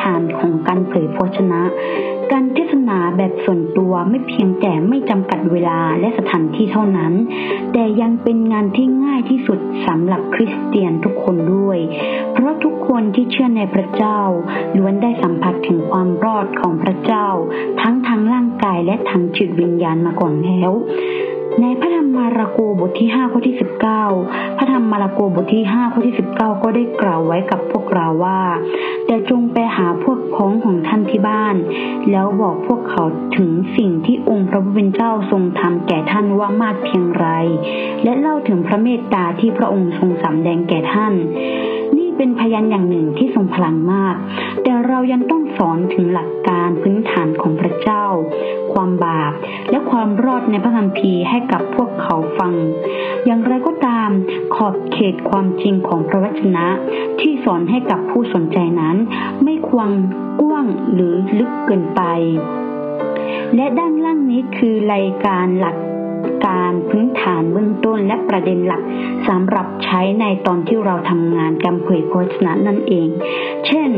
ฐานของการเผยพชนะ การเทศนาแบบส่วนตัวไม่เพียงแต่ไม่จำกัดเวลาและสถานที่เท่านั้น แต่ยังเป็นงานที่ง่ายที่สุดสำหรับคริสเตียนทุกคนด้วย เพราะทุกคนที่เชื่อในพระเจ้าล้วนได้สัมผัสถึงความรอดของพระเจ้า ทั้งทางร่างกายและทางจิตวิญญาณมาก่อนแล้วในพระธรรมมาระโกบทที่5ข้อที่ 19 พระธรรมมาระโกบทที่5ข้อที่ 19 ก็ได้กล่าวไว้กับพวกเราว่า แต่จงไปหาพวกพ้องของท่านที่บ้าน แล้วบอกพวกเขาถึงสิ่งที่องค์พระผู้เป็นเจ้าทรงทำแก่ท่านว่ามากเพียงไร และเล่าถึงพระเมตตาที่พระองค์ทรงสำแดงแก่ท่าน เป็นพยานอย่างหนึ่งที่ทรงพลังมาก แต่เรายังต้องสอนถึงหลักการพื้นฐานของพระเจ้า ความบาป และความรอดในพระคัมภีร์ให้กับพวกเขาฟัง อย่างไรก็ตามขอบเขตความจริงของพระวจนะ ที่สอนให้กับผู้สนใจนั้น ไม่ควรกว้างหรือลึกเกินไปและด้านล่างนี้คือรายการหลัก การพื้นฐานเบื้องต้นและประเด็นหลักสำหรับใช้ในตอนที่เราทำงานการเผยพระวจนะนั่นเอง เช่น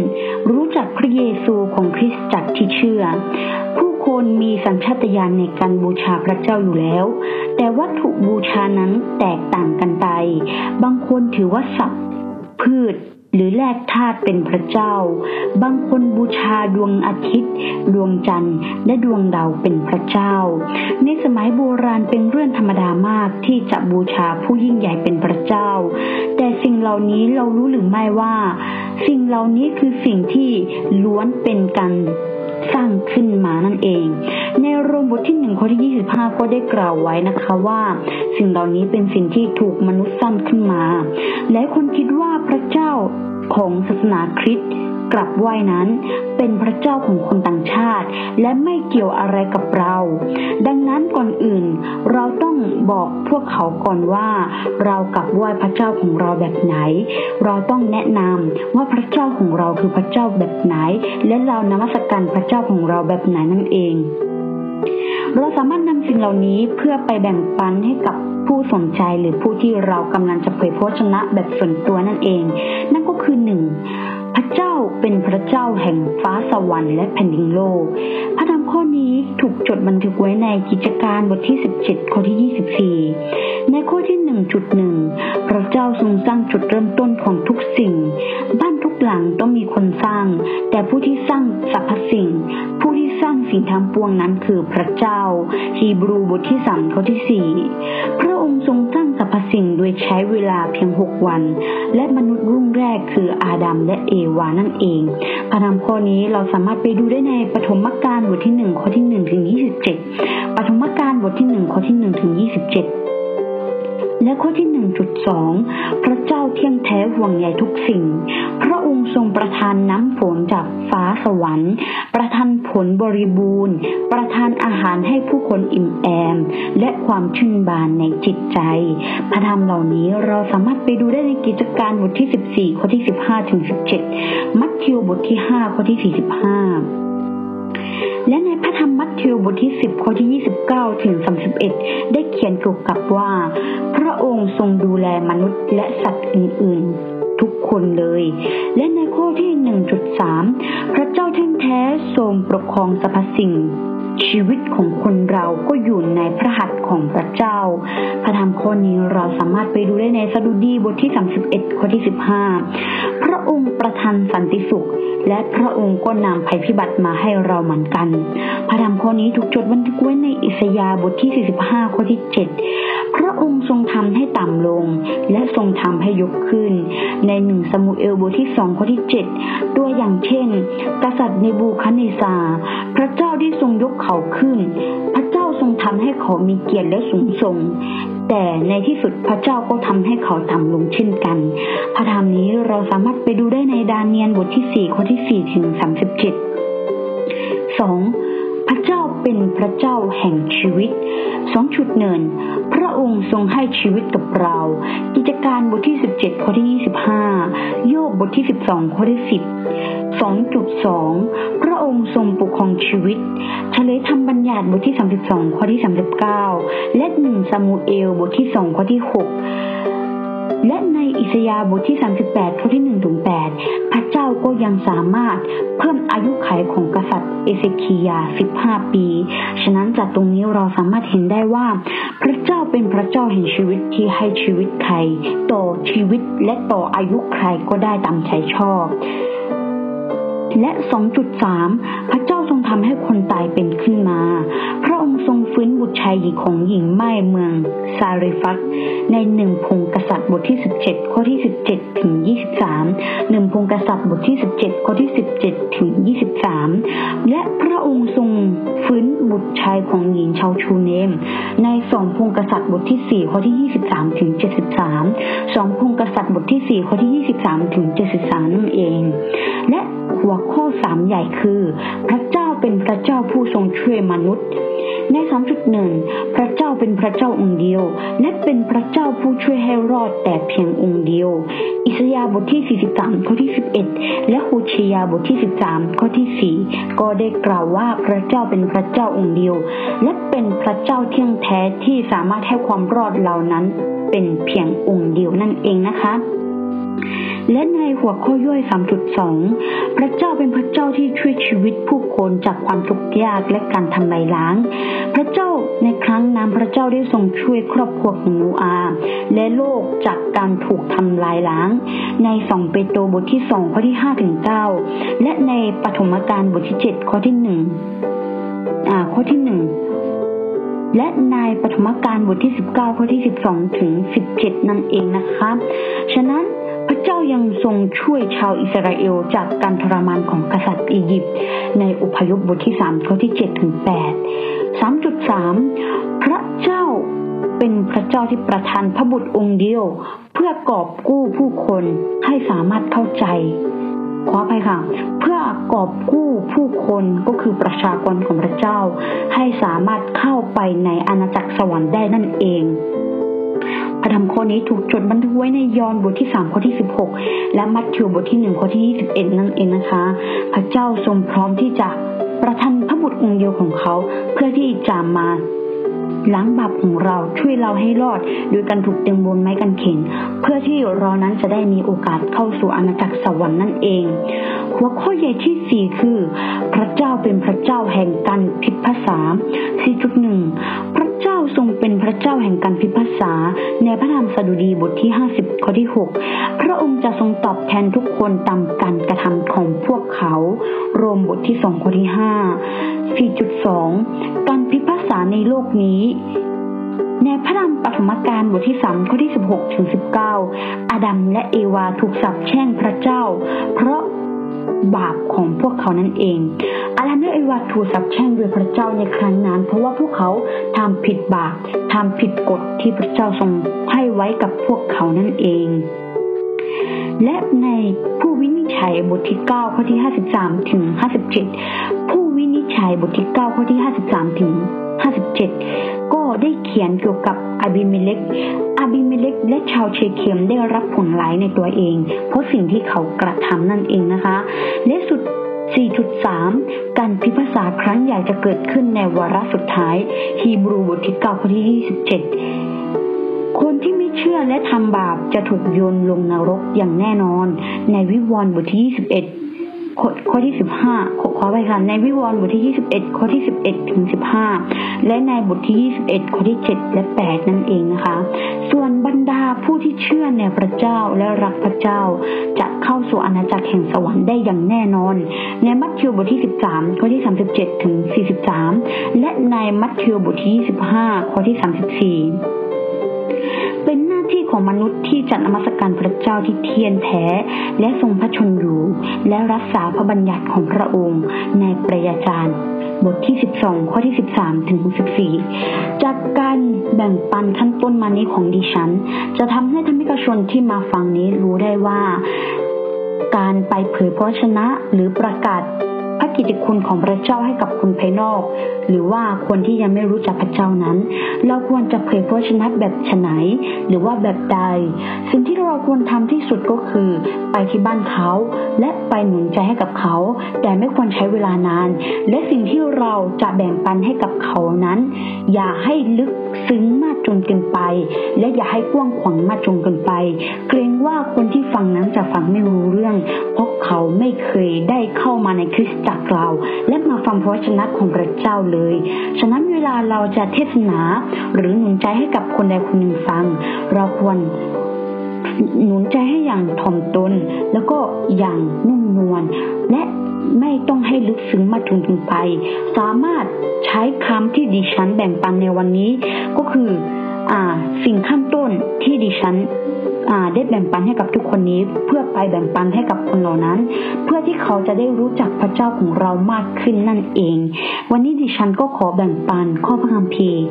รู้จักพระเยซูของคริสตจักรที่เชื่อ ผู้คนมีสัญชาตญาณในการบูชาพระเจ้าอยู่แล้ว แต่วัตถุบูชานั้นแตกต่างกันไป บางคนถือว่าศัพท์ พืช หรือแลกธาตุเป็นพระเจ้า บางคนบูชาดวงอาทิตย์ ดวงจันทร์ และดวงดาวเป็นพระเจ้า ในสมัยโบราณเป็นเรื่องธรรมดามากที่จะบูชาผู้ยิ่งใหญ่เป็นพระเจ้า แต่สิ่งเหล่านี้เรารู้หรือไม่ว่า สิ่งเหล่านี้คือสิ่งที่ล้วนเป็นกัน สร้างขึ้นมานั่นเอง ในโรมบทที่หนึ่งข้อที่ 25 ก็ได้กล่าวไว้นะคะว่า สิ่งเหล่านี้เป็นสิ่งที่ถูกมนุษย์สร้างขึ้นมา และคนคิดว่าพระเจ้าของศาสนาคริสต์ กลับไหว้นั้น เป็นพระเจ้าของคนต่างชาติ และไม่เกี่ยวอะไรกับเรา ดังนั้นก่อนอื่น เราต้องบอกพวกเขาก่อนว่า เรากลับไหว้พระเจ้าของเราแบบไหน เราต้องแนะนำว่าพระเจ้าของเราคือพระเจ้าแบบไหน และเรานมัสการพระเจ้าของเราแบบไหนนั่นเองเราสามารถนำสิ่งเหล่านี้เพื่อไปแบ่งปันให้กับผู้สนใจหรือผู้ที่เรากำลังจะเผยพระชนะแบบส่วนตัวนั่นเอง นั่นก็คือหนึ่ง เป็นพระเจ้าแห่งฟ้าสวรรค์และแผ่นดินโลก พระธรรมข้อนี้ถูกจดบันทึกไว้ในกิจการบทที่ 17 ข้อที่ 24 ในข้อที่ 1.1 พระเจ้าทรงสร้างจุดเริ่มต้นของทุกสิ่ง บ้านทุกหลังต้องมีคนสร้าง แต่ผู้ที่สร้างสรรพสิ่ง ผู้ที่สร้างสิ่งทั้งปวงนั้นคือพระเจ้า ฮีบรูบทที่3ข้อที่ 4 พระองค์ทรงสร้างสรรพ สิ่งโดยใช้เวลาเพียง6วัน และมนุษย์รุ่งแรกคืออาดัมและเอวานั่นเองพระธรรมข้อนี้เราสามารถไปดูได้ในปฐมกาลบทที่1ข้อที่1ถึง27ปฐมกาลบทที่1ข้อที่1ถึง27 และข้อที่ 1.2 พระเจ้าเที่ยงแท้ห่วงใยทุกสิ่ง พระองค์ทรงประทานน้ำฝนจากฟ้าสวรรค์ ประทานผลบริบูรณ์ ประทานอาหารให้ผู้คนอิ่มแอม และความชื่นบานในจิตใจ พระธรรมเหล่านี้เราสามารถไปดูได้ในกิจการบทที่ 14 ข้อที่ 15ถึง17 มัทธิวบทที่ 5 ข้อที่ 45และในพระธรรมมัทธิวบทที่ 10 ข้อที่ 29 ถึง 31 ได้เขียนเกี่ยวกับว่าพระ ค์ทรงดูแลมนุษย์และสัตว์อื่นๆ ทุกคนเลย และในข้อที่ 1.3 พระเจ้าแท้แท้ทรงปกครองสรรพสิ่ง ชีวิตของคนเราก็อยู่ในพระหัตถ์ของพระเจ้า พระธรรมข้อนี้เราสามารถไปดูได้ในสดุดีบทที่ 31 ข้อที่ 15 พระองค์ประทานสันติสุขและพระองค์ก็นำภัยพิบัติมาให้เราเหมือนกัน พระธรรมข้อนี้ถูกจดบันทึกไว้ในอิสยาห์บทที่ 45 ข้อที่ 7 องค์ทรงทำให้ต่ำลง และทรงทำให้ยกขึ้น ในหนึ่งสมุเอลบทที่2ข้อที่7ตัวอย่างเช่น กษัตริย์เนบูคัเนซา พระเจ้าที่ทรงยกเขาขึ้น พระเจ้าทรงทำให้เขามีเกียรติและสูงส่ง แต่ในที่สุดพระเจ้าก็ทำให้เขาต่ำลงเช่นกัน พระธรรมนี้เราสามารถไปดูได้ในดาเนียนบทที่4ข้อที่4ถึง37 2. พระเจ้าเป็นพระเจ้าแห่งชีวิต2.1พระองค์ทรงให้ชีวิตกับเรา กิจการบทที่ 17 ข้อที่ 25 โยบบทที่ 12 ข้อที่ 10 2.2 พระองค์ทรงปกครองชีวิตเฉลยธรรมบัญญัติบทที่ 32 ข้อที่ 39 และ 1 ซามูเอลบทที่ 2 ข้อที่ 6 และในอิสยาห์บทที่ 38 ข้อที่1ถึง8พระเจ้าก็ยังสามารถเพิ่มอายุขัยของกษัตริย์เอเซคียา 15 ปี ฉะนั้นจากตรงนี้เราสามารถเห็นได้ว่า พระเจ้าเป็นพระเจ้าแห่งชีวิตที่ให้ชีวิตใคร ต่อชีวิตและต่ออายุใครก็ได้ตามใจชอบ และ 2.3 พระเจ้าทรงทำให้คนตายเป็นขึ้นมา พระองค์ทรงฟื้นบุตรชายหญิงของหญิงไม้เมืองซาริฟัตในหนึ่งพงกษัตริย์บทที่ 17 ข้อที่ 17 ถึง 23หนึ่งพงกษัตริย์บทที่ 17 ข้อที่ 17 ถึง 23 และพระองค์ทรงฟื้นบุตรชายของหญิงชาวชูเนม ในสองพงกษัตริย์บทที่ 4 ข้อที่ 23 ถึง 73 สองพงกษัตริย์บทที่ 4 ข้อที่ 23 ถึง 73 นั่นเอง และ หัวข้อสามใหญ่คือ พระเจ้าเป็นพระเจ้าผู้ทรงช่วยมนุษย์ ใน3.1พระเจ้าเป็นพระเจ้าองค์เดียว และเป็นพระเจ้าผู้ช่วยให้รอดแต่เพียงองค์เดียว อิสยาห์บทที่ 43 ข้อที่ 11 และโฮเชยาบทที่ 13 ข้อที่ 4 ก็ได้กล่าวว่าพระเจ้าเป็นพระเจ้าองค์เดียว และเป็นพระเจ้าเที่ยงแท้ที่สามารถให้ความรอดเหล่านั้นเป็นเพียงองค์เดียวนั่นเองนะคะและในหัวข้อย่อย 3.2 พระเจ้าเป็นพระเจ้าที่ช่วยชีวิตผู้คนจากความทุกข์ยากและการทำลายล้าง พระเจ้าในครั้งนั้นพระเจ้าได้ทรงช่วยครอบครัวของโนอาห์และโลกจากการถูกทำลายล้าง ในสองเปโตรบทที่2ข้อที่5ถึง9และในปฐมกาลบทที่7ข้อที่1อ่าข้อที่1และในปฐมกาลบทที่ 19 ข้อที่ 12 ถึง 17 นั่นเองนะคะ ฉะนั้น พระเจ้ายังทรงช่วยชาวอิสราเอลจากการทรมานของกษัตริย์อียิปต์ในอุพยพบทที่3ข้อที่7ถึง8 3.3 พระเจ้าเป็นพระเจ้าที่ประทานพระบุตรองค์เดียว เพื่อกอบกู้ผู้คนให้สามารถเข้าใจขอไปค่ะ เพื่อกอบกู้ผู้คนก็คือประชากรของพระเจ้า ให้สามารถเข้าไปในอาณาจักรสวรรค์ได้นั่นเอง พระธรรมข้อนี้ถูกจดบันทึกไว้ในยอห์นบทที่3ข้อที่ 16 และมัทธิวบทที่1ข้อที่ 21 นั่นเองนะคะ พระเจ้าทรงพร้อมที่จะประทานพระบุตรองค์เดียวของเขา เพื่อที่จะมาล้างบาปของเราช่วยเราให้รอดโดยการถูกต็มบนไม้กางเขนเพื่อที่เรานั้นจะได้มีโอกาสเข้าสู่อาณาจักรสวรรค์นั่นเอง หัวข้อใหญ่ที่สี่คือ พระเจ้าเป็นพระเจ้าแห่งการพิพาษา4.1พระเจ้า ทรงเป็นพระเจ้าแห่งการพิพากษา ในพระธรรมสดุดีบทที่ 50 ข้อที่ 6 พระองค์จะทรงตอบแทนทุกคนตามการกระทำของพวกเขา โรมบทที่ 2 ข้อที่ 5 4.2 การพิพากษาในโลกนี้ในพระธรรมปฐมกาลบทที่3ข้อที่16ถึง19อาดัมและเอวาถูกสาปแช่งพระเจ้า เพราะ บาปของพวกเขานั่นเองอาดันและเอวาถูกสับแช่งโดยพระเจ้าในครั้งนั้น เพราะว่าพวกเขาทำผิดบาปทำผิดกฎที่พระเจ้าทรงให้ไว้กับพวกเขานั่นเอง และในผู้วินิจฉัยบทที่ 9 ข้อที่ 53 ถึง 57 ชัยบทที่ 9 ข้อที่ 53 ถึง 57 ก็ได้เขียนเกี่ยวกับอาบิเมเลกอาบิเมเลกและชาวเชเคมได้รับผลร้ายในตัวเอง เพราะสิ่งที่เขากระทำนั่นเองนะคะ และสุด4.3 การพิพากษาครั้งใหญ่จะเกิดขึ้นในวาระสุดท้าย ฮีบรูบทที่9ข้อที่ 27 คนที่ไม่เชื่อและทำบาปจะถูกโยนลงนรกอย่างแน่นอน ในวิวรณ์บทที่ 21 ข้อข้อที่15ขอขอไปค่ะในวิวรณ์บทที่21ข้อที่11ถึง15และในบทที่21ข้อที่7และ8นั่นเองนะคะ ส่วนบรรดาผู้ที่เชื่อในพระเจ้าและรักพระเจ้า จะเข้าสู่อาณาจักรแห่งสวรรค์ได้อย่างแน่นอน ในมัทธิวบทที่13ข้อที่37ถึง43และในมัทธิวบทที่25ข้อที่34เป็นหน้าที่ ของมนุษย์ที่จะนมัสการพระเจ้าที่เทียนแท้ และทรงพระชนอยู่ และรักษาพระบัญญัติของพระองค์ในประยาจารย์บทที่ 12 ข้อที่ 13 ถึง 14 จากการแบ่งปันขั้นต้นมานี้ของดิฉัน จะทำให้ธรรมิกชนที่มาฟังนี้รู้ได้ว่า การไปเผยพระชนะหรือประกาศ พระกิตติคุณของพระเจ้าให้กับคนภายนอก หรือว่าคนที่ยังไม่รู้จักพระเจ้านั้น เราควรจะเผยพระชนะแบบฉไหนหรือว่าแบบใด สิ่งที่เราควรทำที่สุดก็คือ ไปที่บ้านเขาและไปหนุนใจให้กับเขา แต่ไม่ควรใช้เวลานาน และสิ่งที่เราจะแบ่งปันให้กับเขานั้น อย่าให้ลึกซึ้งมาก จนเกินไป และอย่าให้กว้างขวางมากจนเกินไป เกรงว่าคนที่ฟังนั้นจะฟังไม่รู้เรื่อง เพราะเขาไม่เคยได้เข้ามาในคริสตจักรเรา และมาฟังพระวจนะของพระเจ้าเลย ฉะนั้นเวลาเราจะเทศนา หรือหนุนใจให้กับคนใดคนหนึ่งฟัง เราควรหนุนใจให้อย่างถ่อมตน แล้วก็อย่างนุ่มนวลและ ไม่ต้องให้ลึกซึ้งมากจนเกินไป สามารถใช้คำที่ดิฉันแบ่งปันในวันนี้ ก็คืออ่าสิ่งขั้นต้นที่ดิฉันอ่าได้แบ่งปันให้กับทุกคนนี้ เพื่อไปแบ่งปันให้กับคนเหล่านั้น เพื่อที่เขาจะได้รู้จักพระเจ้าของเรามากขึ้นนั่นเอง วันนี้ดิฉันก็ขอแบ่งปันข้อพระคัมภีร์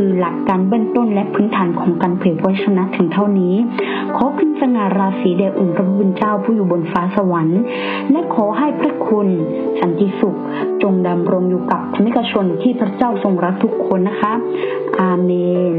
คือหลักการเบื้องต้นและพื้นฐานของการเผยพระชนะถึงเท่านี้ ขอขึ้นสง่าราศีแด่องค์พระผู้เป็นเจ้าผู้อยู่บนฟ้าสวรรค์ และขอให้พระคุณ สันติสุข จงดำรงอยู่กับธรรมิกชนที่พระเจ้าทรงรักทุกคนนะคะ อาเมน